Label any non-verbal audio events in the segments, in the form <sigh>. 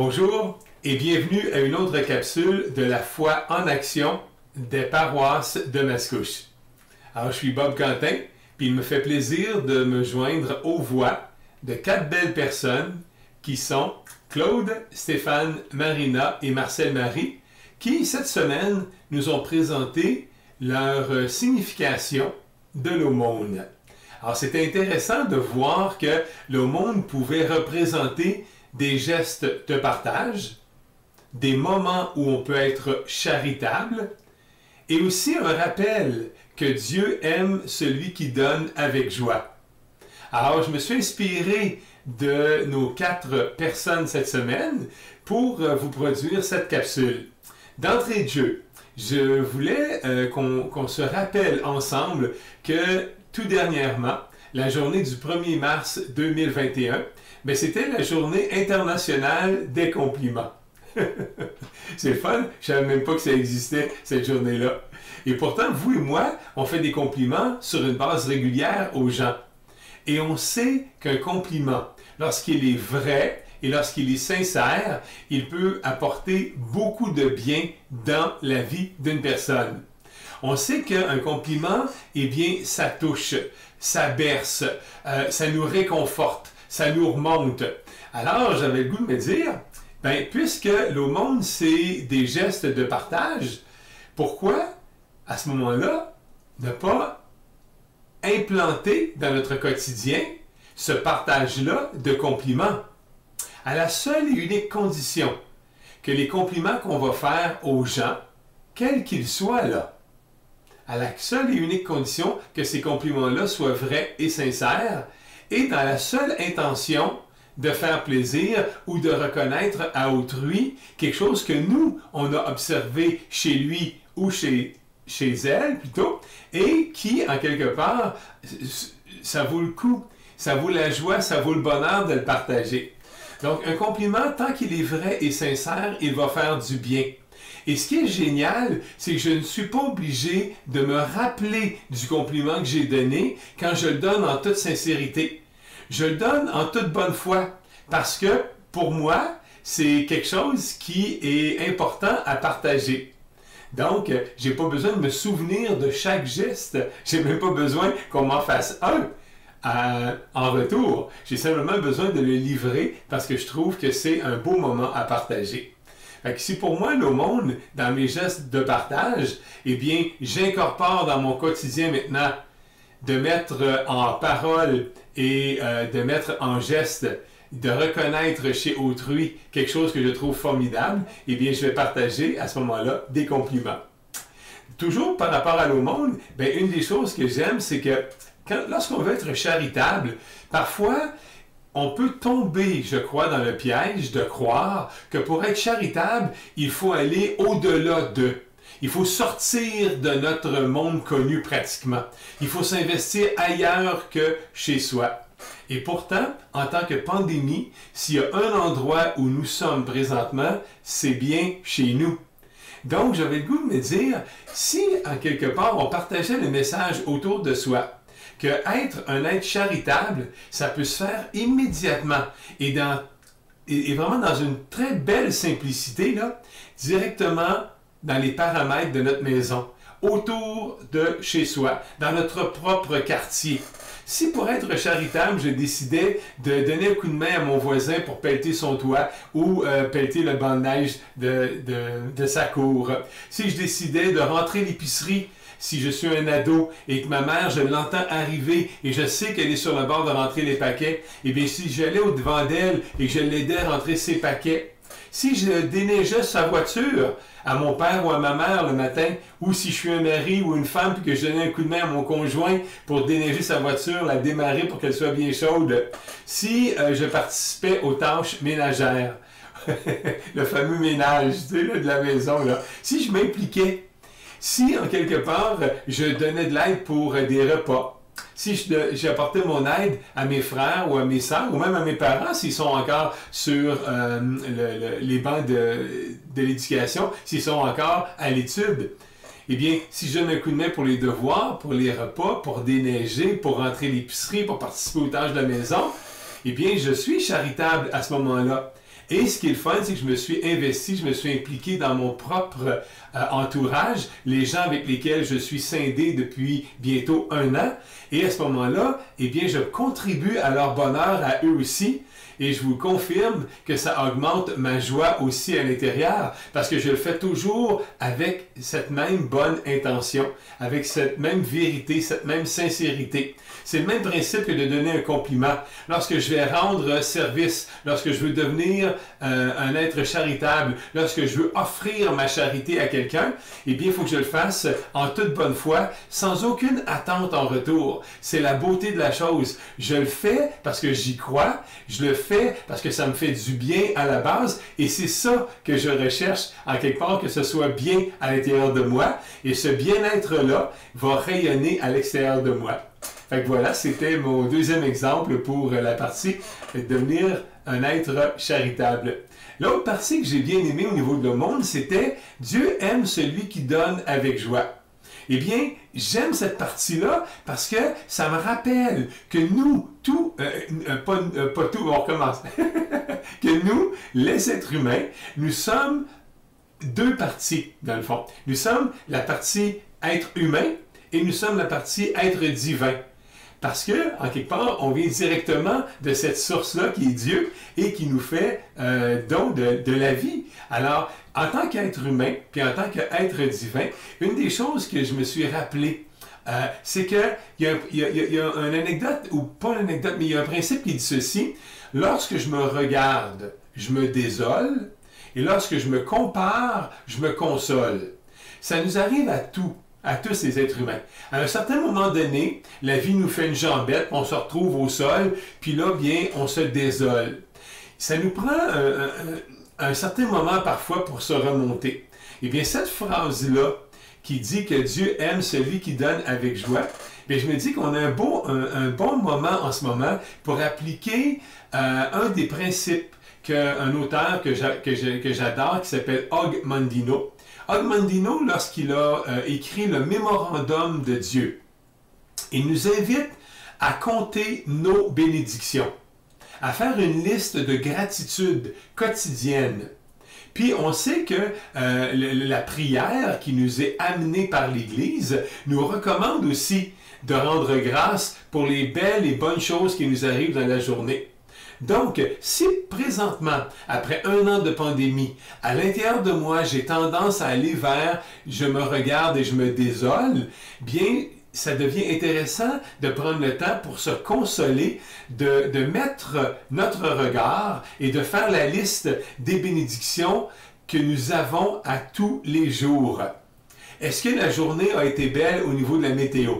Bonjour et bienvenue à une autre capsule de la foi en action des paroisses de Mascouche. Alors, je suis Bob Quentin, puis il me fait plaisir de me joindre aux voix de quatre belles personnes qui sont Claude, Stéphane, Marina et Marcel Marie, qui cette semaine nous ont présenté leur signification de l'aumône. Alors, c'était intéressant de voir que l'aumône pouvait représenter des gestes de partage, des moments où on peut être charitable, et aussi un rappel que Dieu aime celui qui donne avec joie. Alors, je me suis inspiré de nos quatre personnes cette semaine pour euh, vous produire cette capsule. D'entrée de jeu, je voulais euh, qu'on se rappelle ensemble que tout dernièrement, la journée du 1er mars 2021, mais c'était la journée internationale des compliments. <laughs> c'est fun, je savais même pas que ça existait, cette journée-là. Et pourtant, vous et moi, on fait des compliments sur une base régulière aux gens. Et on sait qu'un compliment, lorsqu'il est vrai et lorsqu'il est sincère, il peut apporter beaucoup de bien dans la vie d'une personne. On sait qu'un compliment, eh bien, ça touche, ça berce, euh, ça nous réconforte, ça nous remonte. Alors, j'avais le goût de me dire, ben, puisque l'aumône, c'est des gestes de partage, pourquoi, à ce moment-là, ne pas implanter dans notre quotidien ce partage-là de compliments, à la seule et unique condition que les compliments qu'on va faire aux gens, quels qu'ils soient là, à la seule et unique condition que ces compliments-là soient vrais et sincères, et dans la seule intention de faire plaisir ou de reconnaître à autrui quelque chose que nous, on a observé chez lui ou chez, chez elle plutôt, et qui, en quelque part, ça vaut le coup, ça vaut la joie, ça vaut le bonheur de le partager. Donc, un compliment, tant qu'il est vrai et sincère, il va faire du bien. Et ce qui est génial, c'est que je ne suis pas obligé de me rappeler du compliment que j'ai donné quand je le donne en toute sincérité. Je le donne en toute bonne foi parce que pour moi, c'est quelque chose qui est important à partager. Donc, j'ai pas besoin de me souvenir de chaque geste. J'ai même pas besoin qu'on m'en fasse un. Euh, en retour, j'ai simplement besoin de le livrer parce que je trouve que c'est un beau moment à partager. Si pour moi l'aumône, dans mes gestes de partage, eh bien, j'incorpore dans mon quotidien maintenant de mettre euh, en parole et euh, de mettre en geste, de reconnaître chez autrui quelque chose que je trouve formidable, eh bien, je vais partager à ce moment-là des compliments. Toujours par rapport à l'aumône, ben, une des choses que j'aime, c'est que lorsqu'on veut être charitable, parfois, on peut tomber, je crois, dans le piège de croire que pour être charitable, il faut aller au-delà de. Il faut sortir de notre monde connu pratiquement. Il faut s'investir ailleurs que chez soi. Et pourtant, en tant que pandémie, s'il y a un endroit où nous sommes présentement, c'est bien chez nous. Donc, j'avais le goût de me dire, si en quelque part on partageait le message autour de soi, que être un être charitable, ça peut se faire immédiatement et, dans, et, vraiment dans une très belle simplicité, là, directement dans les paramètres de notre maison, autour de chez soi, dans notre propre quartier. Si pour être charitable, je décidais de donner un coup de main à mon voisin pour pelleter son toit ou euh, le banc de neige de, de, de sa cour, si je décidais de rentrer l'épicerie si je suis un ado et que ma mère, je l'entends arriver et je sais qu'elle est sur le bord de rentrer les paquets, eh bien, si j'allais au-devant d'elle et que je l'aidais à rentrer ses paquets, si je déneigeais sa voiture à mon père ou à ma mère le matin, ou si je suis un mari ou une femme puis que je donnais un coup de main à mon conjoint pour déneiger sa voiture, la démarrer pour qu'elle soit bien chaude, si euh, je participais aux tâches ménagères, <laughs> le fameux ménage de la maison, là, si je m'impliquais si, en quelque part, je donnais de l'aide pour des repas, si j'apportais mon aide à mes frères ou à mes soeurs, ou même à mes parents, s'ils sont encore sur euh, les bancs de, l'éducation, s'ils sont encore à l'étude, eh bien, si je donne un coup de main pour les devoirs, pour les repas, pour déneiger, pour rentrer l'épicerie, pour participer aux tâches de la maison, eh bien, je suis charitable à ce moment-là. Et ce qui est le fun, c'est que je me suis investi, je me suis impliqué dans mon propre euh, entourage, les gens avec lesquels je suis scindé depuis bientôt un an. Et à ce moment-là, eh bien, je contribue à leur bonheur à eux aussi. Et je vous confirme que ça augmente ma joie aussi à l'intérieur parce que je le fais toujours avec cette même bonne intention, avec cette même vérité, cette même sincérité. C'est le même principe que de donner un compliment. Lorsque je vais rendre service, lorsque je veux devenir euh, un être charitable, lorsque je veux offrir ma charité à quelqu'un, eh bien, il faut que je le fasse en toute bonne foi, sans aucune attente en retour. C'est la beauté de la chose. Je le fais parce que j'y crois, je le fais parce que ça me fait du bien à la base, et c'est ça que je recherche en quelque part, que ce soit bien à l'intérieur de moi, et ce bien-être-là va rayonner à l'extérieur de moi. Fait que voilà, c'était mon deuxième exemple pour la partie devenir un être charitable. L'autre partie que j'ai bien aimée au niveau de le monde, c'était Dieu aime celui qui donne avec joie. Eh bien, j'aime cette partie-là parce que ça me rappelle que nous, tout, euh, euh, pas, euh, pas, tout, on recommence, <laughs> que nous, les êtres humains, nous sommes deux parties, dans le fond. Nous sommes la partie être humain et nous sommes la partie être divin. Parce que, en quelque part, on vient directement de cette source-là qui est Dieu et qui nous fait euh, don de, la vie. Alors, en tant qu'être humain, puis en tant qu'être divin, une des choses que je me suis rappelé, euh, c'est qu'il y, a, une anecdote, ou pas une anecdote, mais il y a un principe qui dit ceci. Lorsque je me regarde, je me désole, et lorsque je me compare, je me console. Ça nous arrive à tous à tous les êtres humains. À un certain moment donné, la vie nous fait une jambette, on se retrouve au sol, puis là, bien, on se désole. Ça nous prend un, certain moment parfois pour se remonter. Eh bien, cette phrase-là, qui dit que Dieu aime celui qui donne avec joie, je me dis qu'on a un bon, un, bon moment en ce moment pour appliquer euh, un des principes qu'un auteur que j'adore, qui s'appelle Og Mandino, Agmandino, lorsqu'il a euh, écrit le mémorandum de Dieu, il nous invite à compter nos bénédictions, à faire une liste de gratitude quotidienne. Puis on sait que euh, la prière qui nous est amenée par l'Église nous recommande aussi de rendre grâce pour les belles et bonnes choses qui nous arrivent dans la journée. Donc, si présentement, après un an de pandémie, à l'intérieur de moi, j'ai tendance à aller vers je me regarde et je me désole, bien, ça devient intéressant de prendre le temps pour se consoler, de, de mettre notre regard et de faire la liste des bénédictions que nous avons à tous les jours. Est-ce que la journée a été belle au niveau de la météo?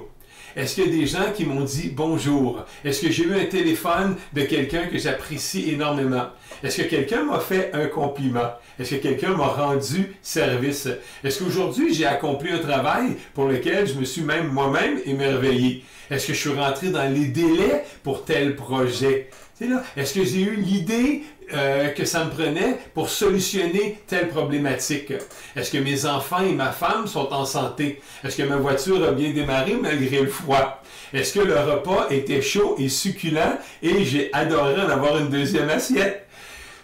Est-ce qu'il y a des gens qui m'ont dit bonjour? Est-ce que j'ai eu un téléphone de quelqu'un que j'apprécie énormément? Est-ce que quelqu'un m'a fait un compliment? Est-ce que quelqu'un m'a rendu service? Est-ce qu'aujourd'hui j'ai accompli un travail pour lequel je me suis même moi-même émerveillé? Est-ce que je suis rentré dans les délais pour tel projet? Est-ce que j'ai eu l'idée euh, que ça me prenait pour solutionner telle problématique? Est-ce que mes enfants et ma femme sont en santé? Est-ce que ma voiture a bien démarré malgré le froid? Est-ce que le repas était chaud et succulent et j'ai adoré en avoir une deuxième assiette?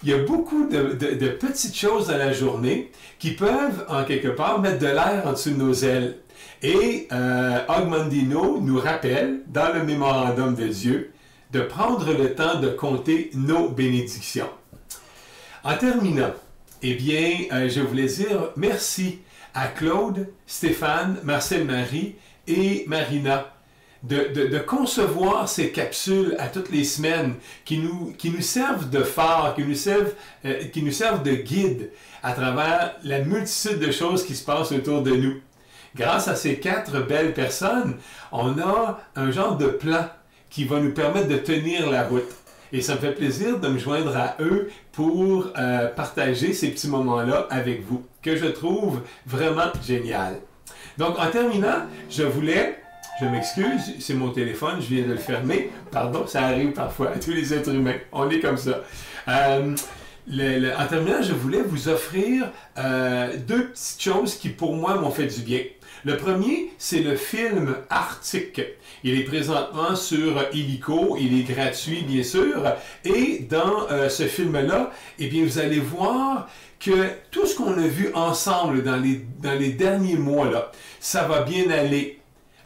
Il y a beaucoup de, petites choses dans la journée qui peuvent, en quelque part, mettre de l'air en dessous de nos ailes. Et euh, Augmandino nous rappelle, dans le mémorandum de Dieu, de prendre le temps de compter nos bénédictions. En terminant, eh bien, euh, je voulais dire merci à Claude, Stéphane, Marcel-Marie et Marina de, concevoir ces capsules à toutes les semaines qui nous, servent de phare, qui nous servent, euh, qui nous servent de guide à travers la multitude de choses qui se passent autour de nous. Grâce à ces quatre belles personnes, on a un genre de plan qui va nous permettre de tenir la route. Et ça me fait plaisir de me joindre à eux pour euh, partager ces petits moments-là avec vous, que je trouve vraiment génial. Donc, en terminant, je voulais, je m'excuse, c'est mon téléphone, je viens de le fermer. Pardon, ça arrive parfois à tous les êtres humains. On est comme ça. Euh, en terminant, je voulais vous offrir euh, deux petites choses qui pour moi m'ont fait du bien. Le premier, c'est le film Arctique. Il est présentement sur Illico, il est gratuit bien sûr, et dans euh, ce film-là, eh bien vous allez voir que tout ce qu'on a vu ensemble dans les, dans les derniers mois, là, ça va bien aller.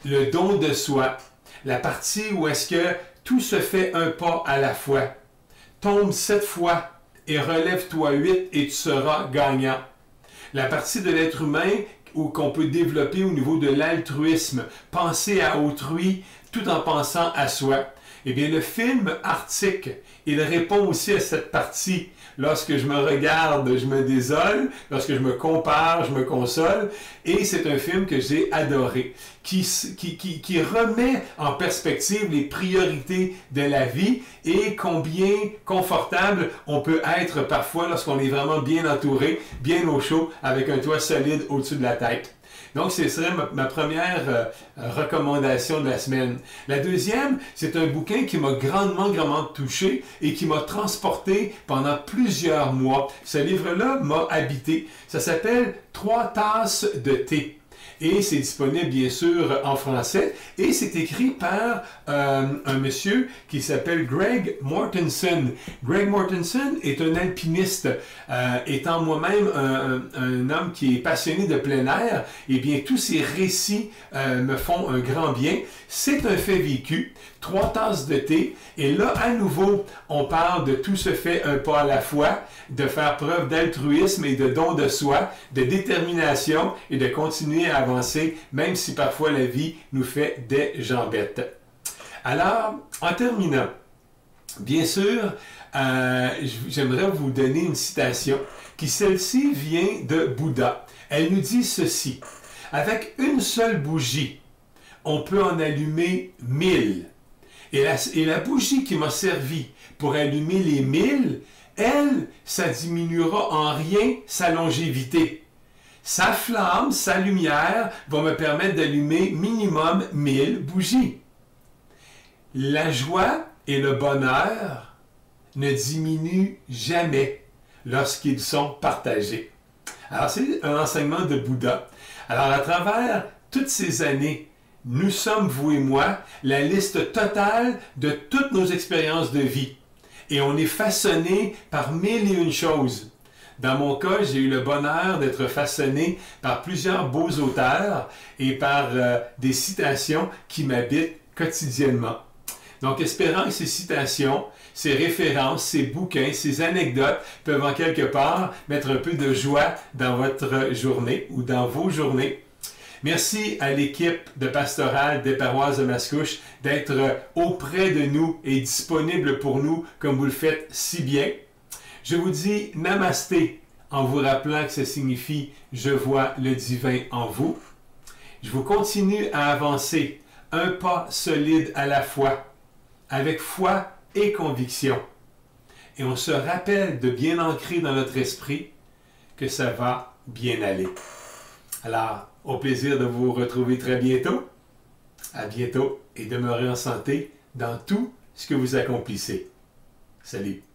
Le don de soi, la partie où est-ce que tout se fait un pas à la fois. Tombe sept fois et relève-toi huit et tu seras gagnant. La partie de l'être humain qu'on peut développer au niveau de l'altruisme, penser à autrui tout en pensant à soi. Eh bien, le film Arctique, il répond aussi à cette partie. Lorsque je me regarde, je me désole. Lorsque je me compare, je me console. Et c'est un film que j'ai adoré, qui, qui, qui, qui, remet en perspective les priorités de la vie et combien confortable on peut être parfois lorsqu'on est vraiment bien entouré, bien au chaud, avec un toit solide au-dessus de la tête. Donc, ce serait ma, première euh, recommandation de la semaine. La deuxième, c'est un bouquin qui m'a grandement, grandement touché et qui m'a transporté pendant plusieurs mois. Ce livre-là m'a habité. Ça s'appelle Trois tasses de thé et c'est disponible bien sûr en français et c'est écrit par euh, un monsieur qui s'appelle Greg Mortensen. Greg Mortensen est un alpiniste. Euh, étant moi-même un, homme qui est passionné de plein air, eh bien tous ces récits euh, me font un grand bien. C'est un fait vécu, trois tasses de thé et là à nouveau on parle de tout se fait un pas à la fois, de faire preuve d'altruisme et de don de soi, de détermination et de continuer à même si parfois la vie nous fait des jambettes. Alors, en terminant, bien sûr, euh, j'aimerais vous donner une citation qui, celle-ci, vient de Bouddha. Elle nous dit ceci. Avec une seule bougie, on peut en allumer mille. Et la, et la bougie qui m'a servi pour allumer les mille, elle, ça diminuera en rien sa longévité. Sa flamme, sa lumière va me permettre d'allumer minimum 1000 bougies. La joie et le bonheur ne diminuent jamais lorsqu'ils sont partagés. Alors c'est un enseignement de Bouddha. Alors à travers toutes ces années, nous sommes, vous et moi, la liste totale de toutes nos expériences de vie. Et on est façonné par mille et une choses. Dans mon cas, j'ai eu le bonheur d'être façonné par plusieurs beaux auteurs et par euh, des citations qui m'habitent quotidiennement. Donc, espérant que ces citations, ces références, ces bouquins, ces anecdotes peuvent en quelque part mettre un peu de joie dans votre journée ou dans vos journées. Merci à l'équipe de pastoral des paroisses de Mascouche d'être auprès de nous et disponible pour nous comme vous le faites si bien. Je vous dis namasté en vous rappelant que ça signifie je vois le divin en vous. Je vous continue à avancer un pas solide à la fois, avec foi et conviction. Et on se rappelle de bien ancrer dans notre esprit que ça va bien aller. Alors, au plaisir de vous retrouver très bientôt. À bientôt et demeurez en santé dans tout ce que vous accomplissez. Salut.